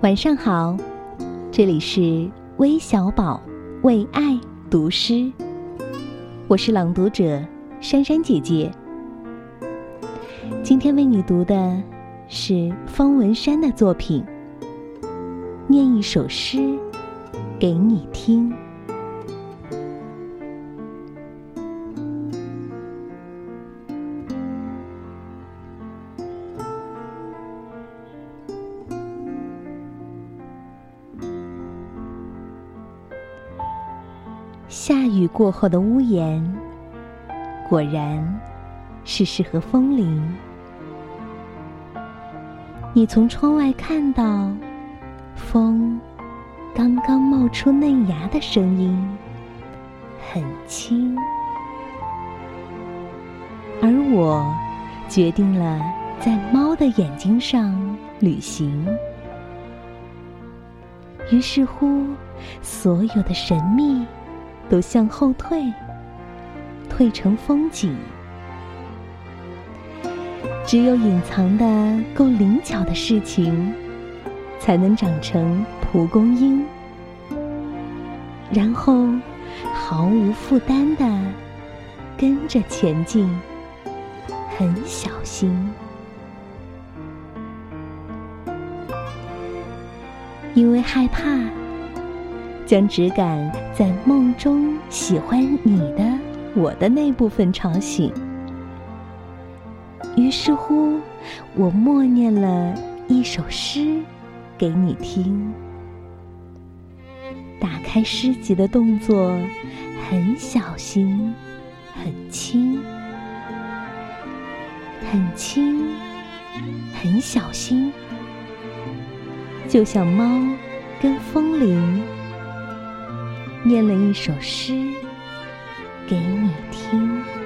晚上好，这里是微小宝为爱读诗，我是朗读者珊珊姐姐。今天为你读的是方文山的作品，念一首诗给你听。下雨过后的屋檐，果然是适合风铃。你从窗外看到风刚刚冒出嫩芽的声音，很轻。而我决定了在猫的眼睛上旅行，于是乎，所有的神秘。都向后退，退成风景。只有隐藏的够灵巧的事情，才能长成蒲公英，然后毫无负担的跟着前进，很小心，因为害怕。将只敢在梦中喜欢你的我的那部分吵醒。于是乎，我默念了一首诗给你听。打开诗集的动作很小心，很轻，很轻，很小心，就像猫跟风铃。念了一首诗给你听。